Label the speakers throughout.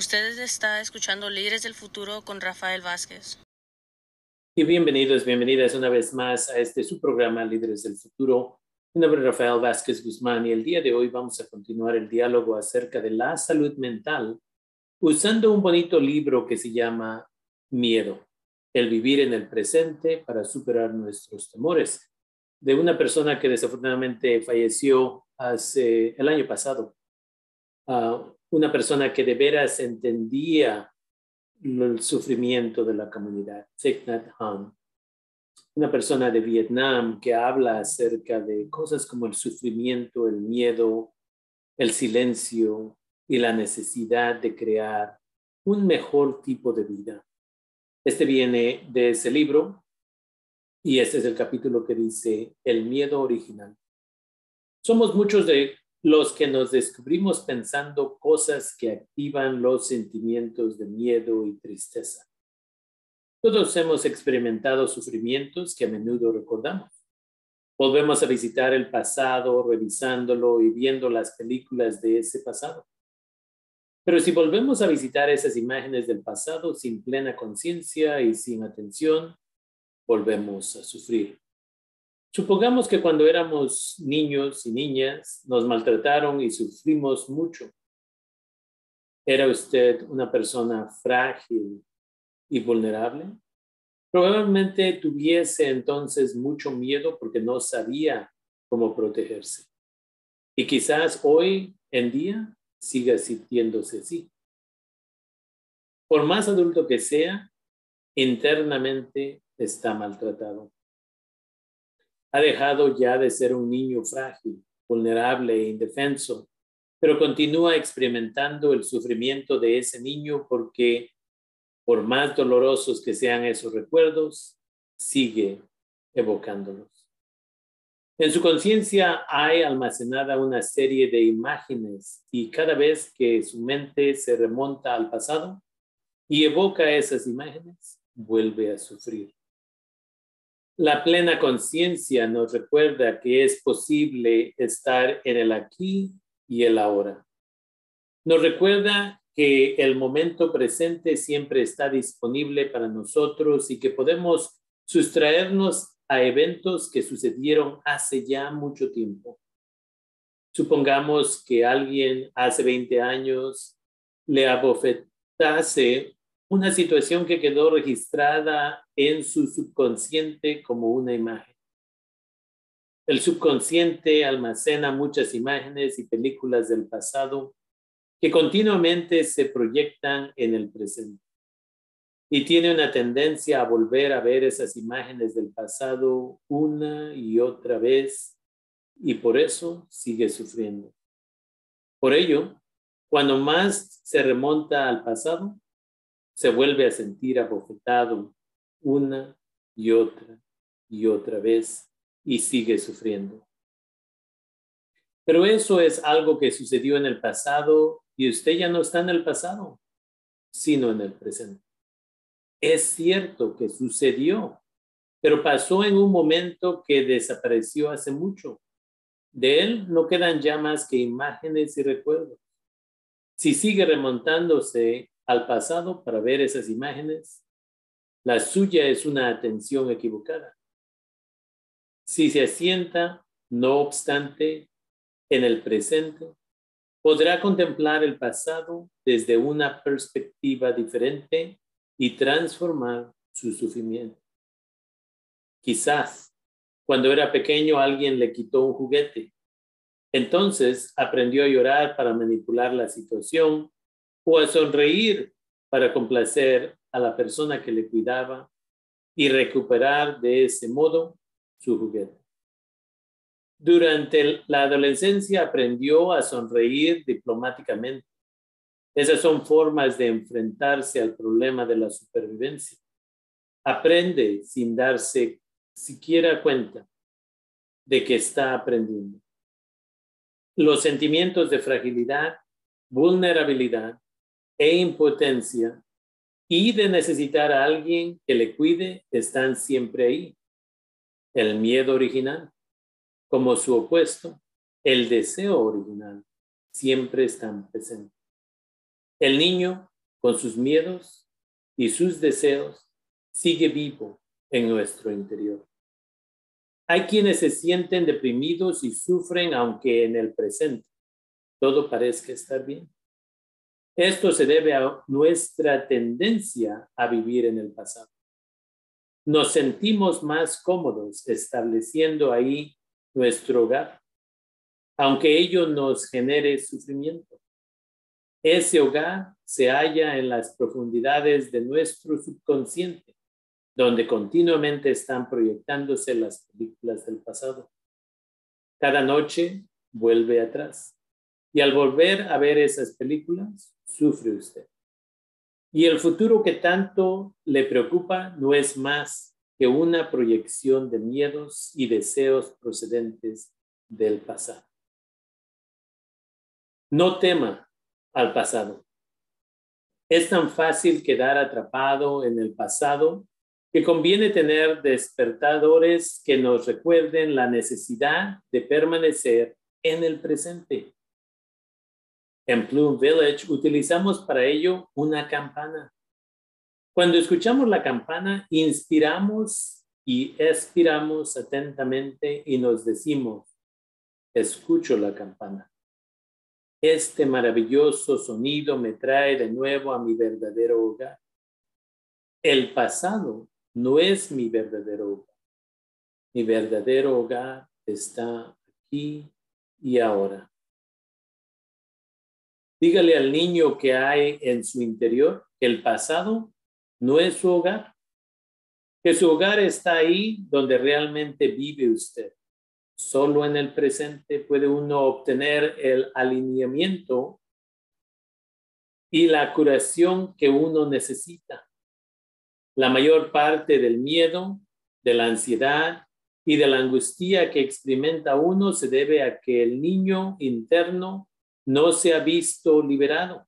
Speaker 1: Ustedes está escuchando Líderes del Futuro con Rafael Vázquez.
Speaker 2: Y bienvenidos, bienvenidas una vez más a este su programa Líderes del Futuro. Mi nombre es Rafael Vázquez Guzmán y el día de hoy vamos a continuar el diálogo acerca de la salud mental usando un bonito libro que se llama Miedo, el vivir en el presente para superar nuestros temores, de una persona que desafortunadamente falleció hace el año pasado. Uh, una persona que de veras entendía el sufrimiento de la comunidad, Thich Nhat Hanh. Una persona de Vietnam que habla acerca de cosas como el sufrimiento, el miedo, el silencio y la necesidad de crear un mejor tipo de vida. Este viene de ese libro y este es el capítulo que dice El miedo original. Somos muchos de los que nos descubrimos pensando cosas que activan los sentimientos de miedo y tristeza. Todos hemos experimentado sufrimientos que a menudo recordamos. Volvemos a visitar el pasado, revisándolo y viendo las películas de ese pasado. Pero si volvemos a visitar esas imágenes del pasado sin plena conciencia y sin atención, volvemos a sufrir. Supongamos que cuando éramos niños y niñas nos maltrataron y sufrimos mucho. ¿Era usted una persona frágil y vulnerable? Probablemente tuviese entonces mucho miedo porque no sabía cómo protegerse. Y quizás hoy en día siga sintiéndose así. Por más adulto que sea, internamente está maltratado ha dejado ya de ser un niño frágil, vulnerable e indefenso, pero continúa experimentando el sufrimiento de ese niño porque, por más dolorosos que sean esos recuerdos, sigue evocándolos. En su conciencia hay almacenada una serie de imágenes y cada vez que su mente se remonta al pasado y evoca esas imágenes, vuelve a sufrir. La plena conciencia nos recuerda que es posible estar en el aquí y el ahora. Nos recuerda que el momento presente siempre está disponible para nosotros y que podemos sustraernos a eventos que sucedieron hace ya mucho tiempo. Supongamos que alguien hace 20 años le abofetase una situación que quedó registrada en su subconsciente como una imagen. El subconsciente almacena muchas imágenes y películas del pasado que continuamente se proyectan en el presente y tiene una tendencia a volver a ver esas imágenes del pasado una y otra vez y por eso sigue sufriendo. Por ello, cuando más se remonta al pasado, se vuelve a sentir abofetado una y otra y otra vez y sigue sufriendo. Pero eso es algo que sucedió en el pasado y usted ya no está en el pasado, sino en el presente. Es cierto que sucedió, pero pasó en un momento que desapareció hace mucho. De él no quedan ya más que imágenes y recuerdos. Si sigue remontándose al pasado para ver esas imágenes, la suya es una atención equivocada. Si se asienta, no obstante, en el presente, podrá contemplar el pasado desde una perspectiva diferente y transformar su sufrimiento. Quizás cuando era pequeño alguien le quitó un juguete. Entonces aprendió a llorar para manipular la situación o a sonreír para complacer a la persona que le cuidaba y recuperar de ese modo su juguete. Durante la adolescencia aprendió a sonreír diplomáticamente. Esas son formas de enfrentarse al problema de la supervivencia. Aprende sin darse siquiera cuenta de que está aprendiendo. Los sentimientos de fragilidad, vulnerabilidad e impotencia y de necesitar a alguien que le cuide están siempre ahí. El miedo original, como su opuesto, el deseo original, siempre están presentes. El niño con sus miedos y sus deseos, sigue vivo en nuestro interior. Hay quienes se sienten deprimidos y sufren aunque en el presente todo parezca estar bien. Esto se debe a nuestra tendencia a vivir en el pasado. Nos sentimos más cómodos estableciendo ahí nuestro hogar, aunque ello nos genere sufrimiento. Ese hogar se halla en las profundidades de nuestro subconsciente, donde continuamente están proyectándose las películas del pasado. Cada noche vuelve atrás y al volver a ver esas películas, sufre usted. Y el futuro que tanto le preocupa no es más que una proyección de miedos y deseos procedentes del pasado. No tema al pasado. Es tan fácil quedar atrapado en el pasado que conviene tener despertadores que nos recuerden la necesidad de permanecer en el presente. En Plume Village utilizamos para ello una campana. Cuando escuchamos la campana, inspiramos y expiramos atentamente y nos decimos, escucho la campana. Este maravilloso sonido me trae de nuevo a mi verdadero hogar. El pasado no es mi verdadero hogar. Mi verdadero hogar está aquí y ahora. Dígale al niño que hay en su interior que el pasado no es su hogar, que su hogar está ahí donde realmente vive usted. Solo en el presente puede uno obtener el alineamiento y la curación que uno necesita. La mayor parte del miedo, de la ansiedad y de la angustia que experimenta uno se debe a que el niño interno no se ha visto liberado.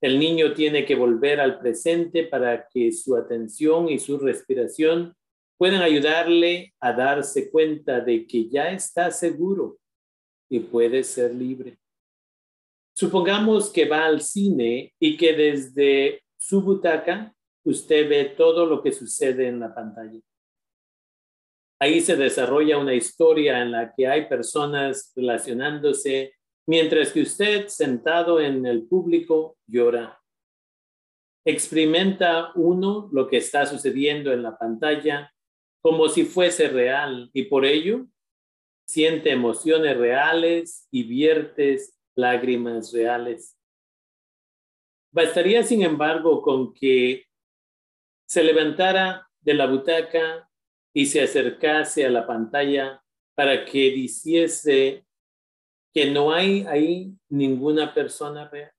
Speaker 2: El niño tiene que volver al presente para que su atención y su respiración puedan ayudarle a darse cuenta de que ya está seguro y puede ser libre. Supongamos que va al cine y que desde su butaca usted ve todo lo que sucede en la pantalla. Ahí se desarrolla una historia en la que hay personas relacionándose mientras que usted sentado en el público llora. Experimenta uno lo que está sucediendo en la pantalla como si fuese real y por ello siente emociones reales y viertes lágrimas reales. Bastaría, sin embargo, con que se levantara de la butaca y se acercase a la pantalla para que diciese que no hay ahí ninguna persona real.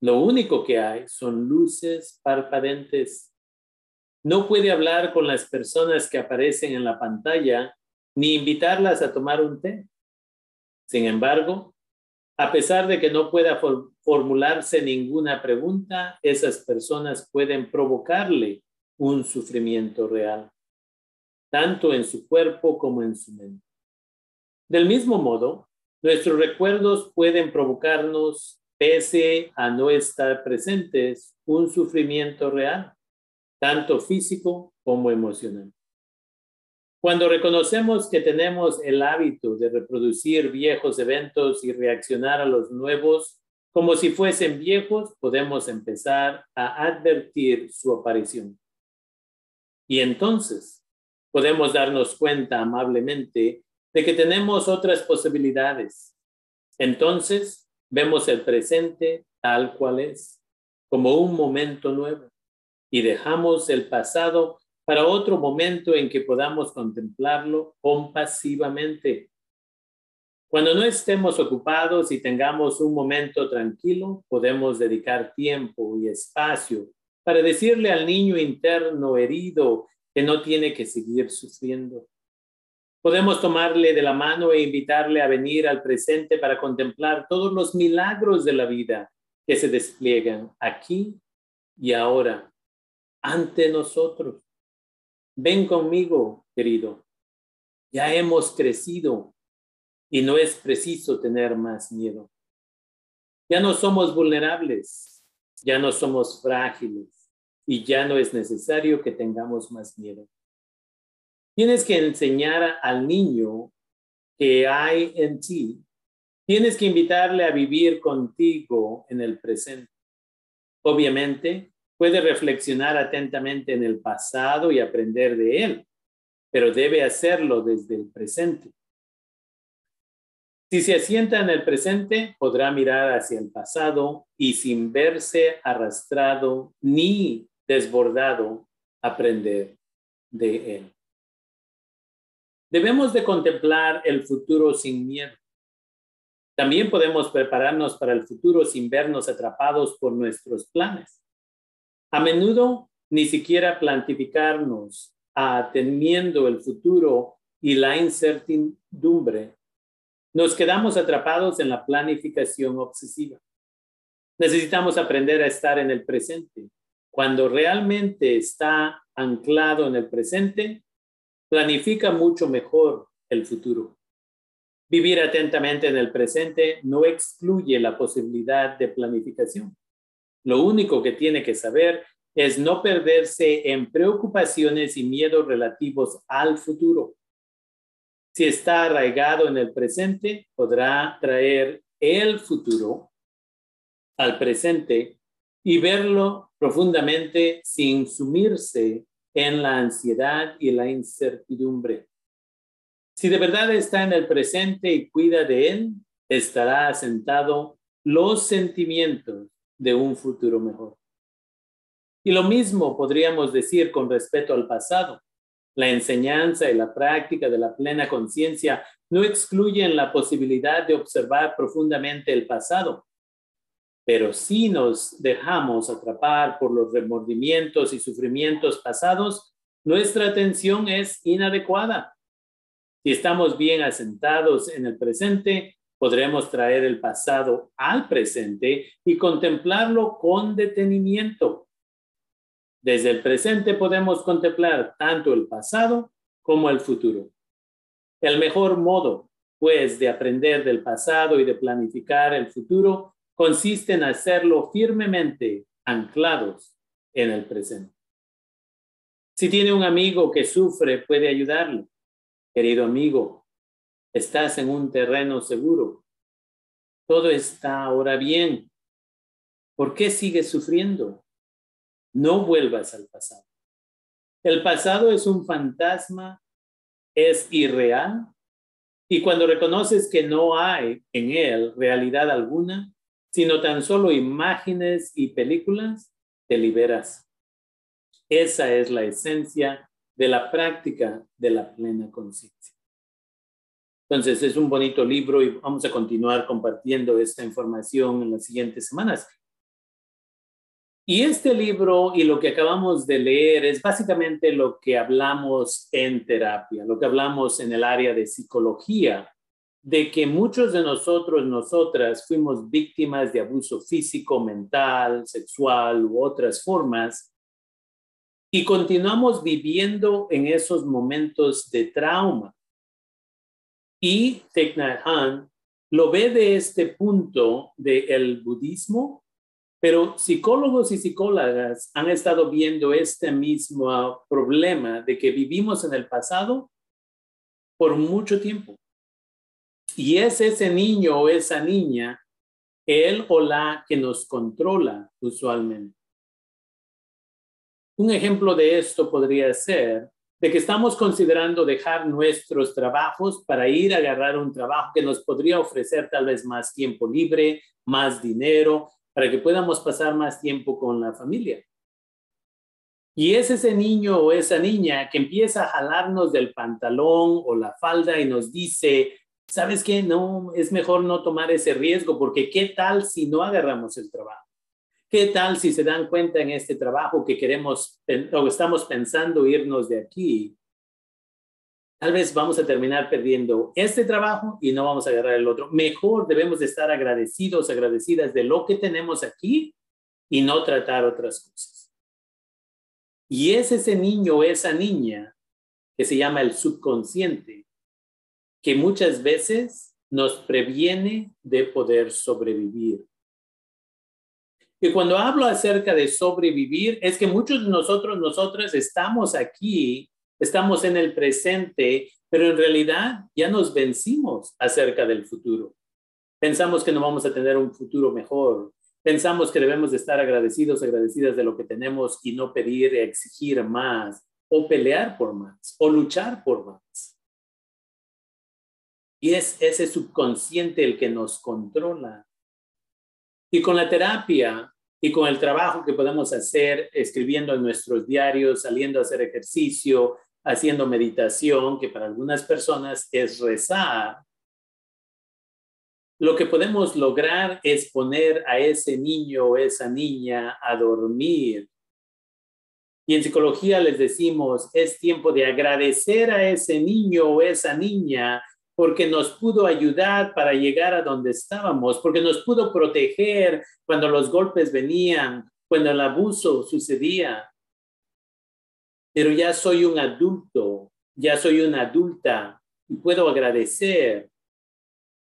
Speaker 2: Lo único que hay son luces parpadentes. No puede hablar con las personas que aparecen en la pantalla ni invitarlas a tomar un té. Sin embargo, a pesar de que no pueda formularse ninguna pregunta, esas personas pueden provocarle un sufrimiento real, tanto en su cuerpo como en su mente. Del mismo modo, Nuestros recuerdos pueden provocarnos, pese a no estar presentes, un sufrimiento real, tanto físico como emocional. Cuando reconocemos que tenemos el hábito de reproducir viejos eventos y reaccionar a los nuevos como si fuesen viejos, podemos empezar a advertir su aparición. Y entonces podemos darnos cuenta amablemente de que tenemos otras posibilidades. Entonces, vemos el presente tal cual es, como un momento nuevo, y dejamos el pasado para otro momento en que podamos contemplarlo compasivamente. Cuando no estemos ocupados y tengamos un momento tranquilo, podemos dedicar tiempo y espacio para decirle al niño interno herido que no tiene que seguir sufriendo. Podemos tomarle de la mano e invitarle a venir al presente para contemplar todos los milagros de la vida que se despliegan aquí y ahora ante nosotros. Ven conmigo, querido. Ya hemos crecido y no es preciso tener más miedo. Ya no somos vulnerables. ya no somos frágiles y ya no es necesario que tengamos más miedo. Tienes que enseñar al niño que hay en ti. Tienes que invitarle a vivir contigo en el presente. Obviamente, puede reflexionar atentamente en el pasado y aprender de él, pero debe hacerlo desde el presente. Si se asienta en el presente, podrá mirar hacia el pasado y sin verse arrastrado ni desbordado, aprender de él. Debemos de contemplar el futuro sin miedo. También podemos prepararnos para el futuro sin vernos atrapados por nuestros planes. A menudo ni siquiera plantificarnos temiendo el futuro y la incertidumbre nos quedamos atrapados en la planificación obsesiva. Necesitamos aprender a estar en el presente. Cuando realmente está anclado en el presente, planifica mucho mejor el futuro. Vivir atentamente en el presente no excluye la posibilidad de planificación. Lo único que tiene que saber es no perderse en preocupaciones y miedos relativos al futuro. Si está arraigado en el presente, podrá traer el futuro al presente y verlo profundamente sin sumirse en la ansiedad y la incertidumbre. Si de verdad está en el presente y cuida de él, estará asentado los sentimientos de un futuro mejor. Y lo mismo podríamos decir con respecto al pasado. La enseñanza y la práctica de la plena conciencia no excluyen la posibilidad de observar profundamente el pasado, pero si nos dejamos atrapar por los remordimientos y sufrimientos pasados, nuestra atención es inadecuada. Si estamos bien asentados en el presente, podremos traer el pasado al presente y contemplarlo con detenimiento desde el presente podemos contemplar tanto el pasado como el futuro. El mejor modo, pues, de aprender del pasado y de planificar el futuro consiste en hacerlo firmemente anclados en el presente. Si tiene un amigo que sufre, puede ayudarle. Querido amigo, estás en un terreno seguro. Todo está ahora bien. ¿Por qué sigues sufriendo? No vuelvas al pasado. El pasado es un fantasma, es irreal, y cuando reconoces que no hay en él realidad alguna, sino tan solo imágenes y películas, te liberas. Esa es la esencia de la práctica de la plena conciencia. Entonces, es un bonito libro y vamos a continuar compartiendo esta información en las siguientes semanas. Y este libro y lo que acabamos de leer es básicamente lo que hablamos en terapia, lo que hablamos en el área de psicología, de que muchos de nosotros, nosotras, fuimos víctimas de abuso físico, mental, sexual u otras formas, y continuamos viviendo en esos momentos de trauma. Y Thich Nhat Hanh lo ve de este punto del budismo pero psicólogos y psicólogas han estado viendo este mismo problema de que vivimos en el pasado por mucho tiempo. Y es ese niño o esa niña, él o la que nos controla usualmente. Un ejemplo de esto podría ser de que estamos considerando dejar nuestros trabajos para ir a agarrar un trabajo que nos podría ofrecer tal vez más tiempo libre, más dinero, para que podamos pasar más tiempo con la familia. Y es ese niño o esa niña que empieza a jalarnos del pantalón o la falda y nos dice, ¿sabes qué? No, es mejor no tomar ese riesgo porque ¿qué tal si no agarramos el trabajo? ¿Qué tal si se dan cuenta en este trabajo que queremos o estamos pensando irnos de aquí tal vez vamos a terminar perdiendo este trabajo y no vamos a agarrar el otro. Mejor debemos de estar agradecidos, agradecidas de lo que tenemos aquí y no tratar otras cosas. Y es ese niño o esa niña que se llama el subconsciente, que muchas veces nos previene de poder sobrevivir. Y cuando hablo acerca de sobrevivir, es que muchos de nosotros, nosotras estamos aquí, estamos en el presente, pero en realidad ya nos vencimos acerca del futuro. Pensamos que no vamos a tener un futuro mejor. Pensamos que debemos de estar agradecidos, agradecidas de lo que tenemos y no pedir, exigir más, o pelear por más, o luchar por más. Y es ese subconsciente el que nos controla. Y con la terapia y con el trabajo que podemos hacer escribiendo en nuestros diarios, saliendo a hacer ejercicio, haciendo meditación, que para algunas personas es rezar, lo que podemos lograr es poner a ese niño o esa niña a dormir. Y en psicología les decimos, es tiempo de agradecer a ese niño o esa niña porque nos pudo ayudar para llegar a donde estábamos, porque nos pudo proteger cuando los golpes venían, cuando el abuso sucedía. Pero ya soy un adulto, ya soy una adulta y puedo agradecer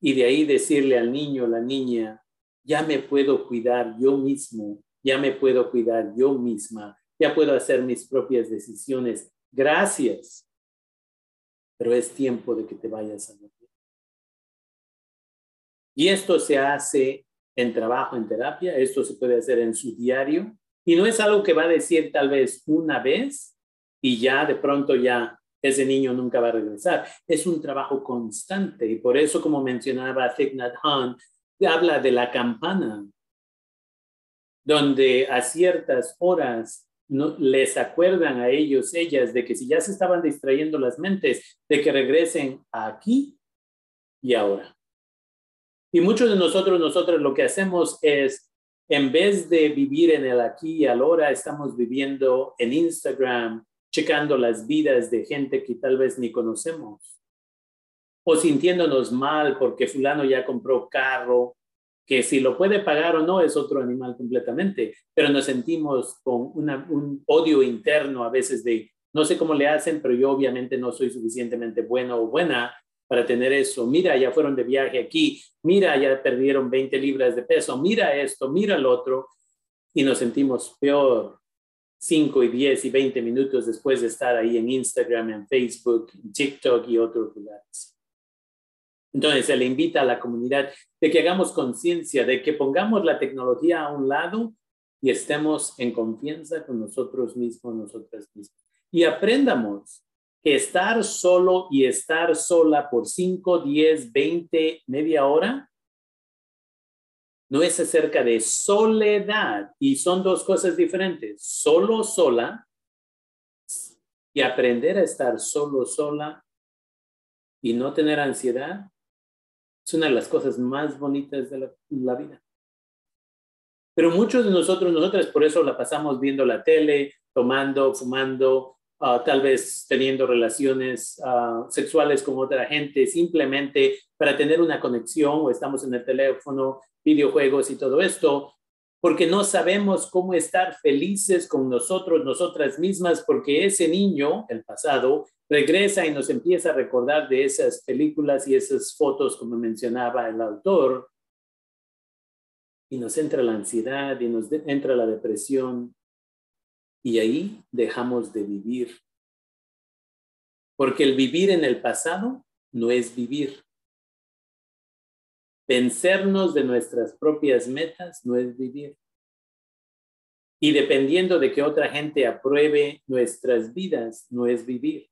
Speaker 2: y de ahí decirle al niño, la niña, ya me puedo cuidar yo mismo, ya me puedo cuidar yo misma, ya puedo hacer mis propias decisiones. Gracias. Pero es tiempo de que te vayas a dormir. Y esto se hace en trabajo, en terapia, esto se puede hacer en su diario. Y no es algo que va a decir tal vez una vez y ya de pronto ya ese niño nunca va a regresar. Es un trabajo constante y por eso, como mencionaba Thich Nhat Hanh, habla de la campana, donde a ciertas horas no, les acuerdan a ellos, ellas, de que si ya se estaban distrayendo las mentes, de que regresen aquí y ahora. Y muchos de nosotros, nosotros lo que hacemos es, en vez de vivir en el aquí y ahora, estamos viviendo en Instagram, checando las vidas de gente que tal vez ni conocemos, o sintiéndonos mal porque fulano ya compró carro, que si lo puede pagar o no es otro animal completamente, pero nos sentimos con un odio interno a veces de, no sé cómo le hacen, pero yo obviamente no soy suficientemente bueno o buena para tener eso. Mira, ya fueron de viaje aquí, mira, ya perdieron 20 libras de peso, mira esto, mira lo otro, y nos sentimos peor 5 y 10 y 20 minutos después de estar ahí en Instagram, en Facebook, en TikTok y otros lugares. Entonces, se le invita a la comunidad de que hagamos conciencia, de que pongamos la tecnología a un lado y estemos en confianza con nosotros mismos, nosotras mismas. Y aprendamos que estar solo y estar sola por 5, 10, 20, media hora no es acerca de soledad y son dos cosas diferentes. Solo, sola y aprender a estar solo, sola y no tener ansiedad es una de las cosas más bonitas de la, vida. Pero muchos de nosotros, nosotras por eso la pasamos viendo la tele, tomando, fumando, ah, tal vez teniendo relaciones ah, sexuales con otra gente, simplemente para tener una conexión o estamos en el teléfono videojuegos y todo esto, porque no sabemos cómo estar felices con nosotros, nosotras mismas, porque ese niño, el pasado, regresa y nos empieza a recordar de esas películas y esas fotos, como mencionaba el autor, y nos entra la ansiedad y nos entra la depresión, y ahí dejamos de vivir. Porque el vivir en el pasado no es vivir. Vencernos de nuestras propias metas no es vivir. Y dependiendo de que otra gente apruebe nuestras vidas, no es vivir.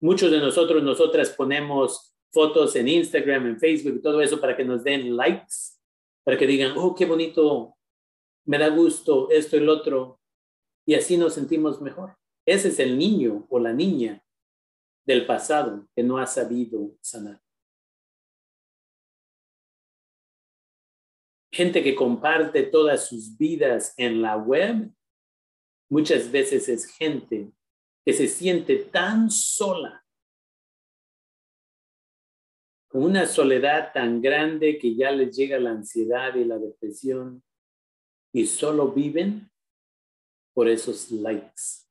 Speaker 2: Muchos de nosotros, nosotras ponemos fotos en Instagram, en Facebook todo eso para que nos den likes, para que digan, oh, qué bonito, me da gusto esto y otro. Y así nos sentimos mejor. Ese es el niño o la niña del pasado que no ha sabido sanar. Gente que comparte todas sus vidas en la web, muchas veces es gente que se siente tan sola, con una soledad tan grande que ya les llega la ansiedad y la depresión y solo viven por esos likes.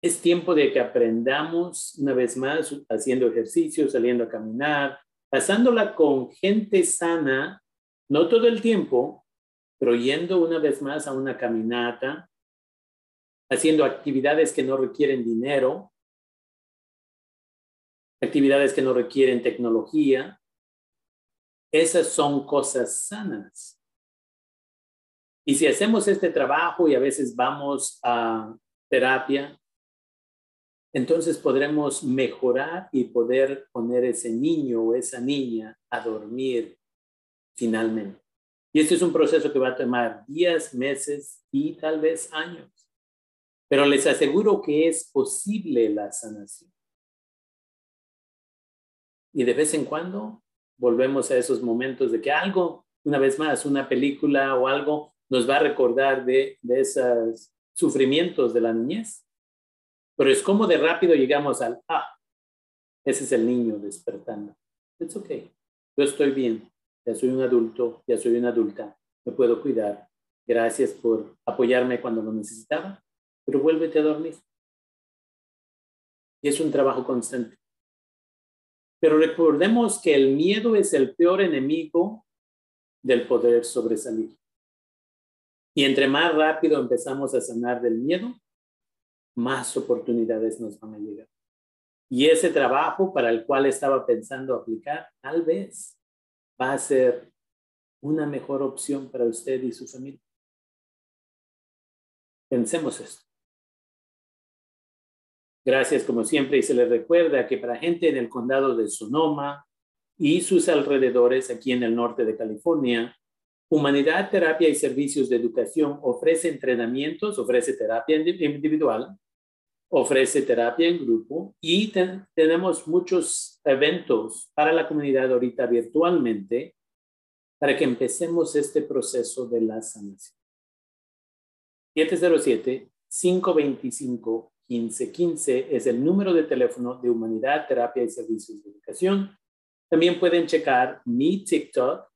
Speaker 2: Es tiempo de que aprendamos una vez más haciendo ejercicio, saliendo a caminar, pasándola con gente sana No todo el tiempo, pero yendo una vez más a una caminata, haciendo actividades que no requieren dinero, actividades que no requieren tecnología. Esas son cosas sanas. Y si hacemos este trabajo y a veces vamos a terapia, entonces podremos mejorar y poder poner ese niño o esa niña a dormir finalmente. Y este es un proceso que va a tomar días, meses y tal vez años. Pero les aseguro que es posible la sanación. Y de vez en cuando volvemos a esos momentos de que algo, una vez más, una película o algo nos va a recordar de, de esos sufrimientos de la niñez. Pero es como de rápido llegamos al, ah, ese es el niño despertando. Es ok, yo estoy bien, ya soy un adulto, ya soy una adulta, me puedo cuidar. Gracias por apoyarme cuando lo necesitaba, pero vuélvete a dormir. Y es un trabajo constante. Pero recordemos que el miedo es el peor enemigo del poder sobresalir. Y entre más rápido empezamos a sanar del miedo, más oportunidades nos van a llegar. Y ese trabajo para el cual estaba pensando aplicar, tal vez va a ser una mejor opción para usted y su familia. Pensemos esto. Gracias como siempre y se les recuerda que para gente en el condado de Sonoma y sus alrededores aquí en el norte de California, Humanidad, Terapia y Servicios de Educación ofrece entrenamientos, ofrece terapia individual, ofrece terapia en grupo y tenemos muchos eventos para la comunidad ahorita virtualmente para que empecemos este proceso de la sanación. 707 525 1515 es el número de teléfono de Humanidad, Terapia y Servicios de Educación. También pueden checar mi TikTok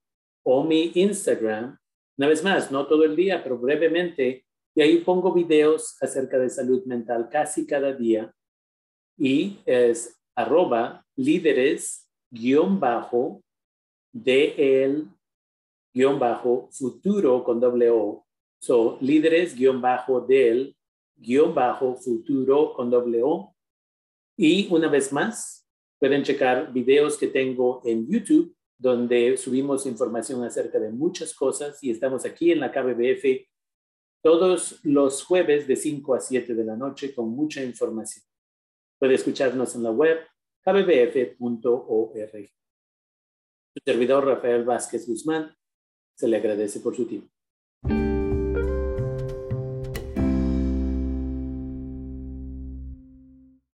Speaker 2: o mi Instagram. Una vez más, no todo el día, pero brevemente. Y ahí pongo videos acerca de salud mental casi cada día. Y es arroba líderes guion bajo de el bajo futuro con doble O. So, líderes guion bajo del guion bajo futuro con doble O. Y una vez más, pueden checar videos que tengo en YouTube donde subimos información acerca de muchas cosas y estamos aquí en la KBBF todos los jueves de 5 a 7 de la noche con mucha información. Puede escucharnos en la web kbbf.org. Su servidor Rafael Vázquez Guzmán se le agradece por su tiempo.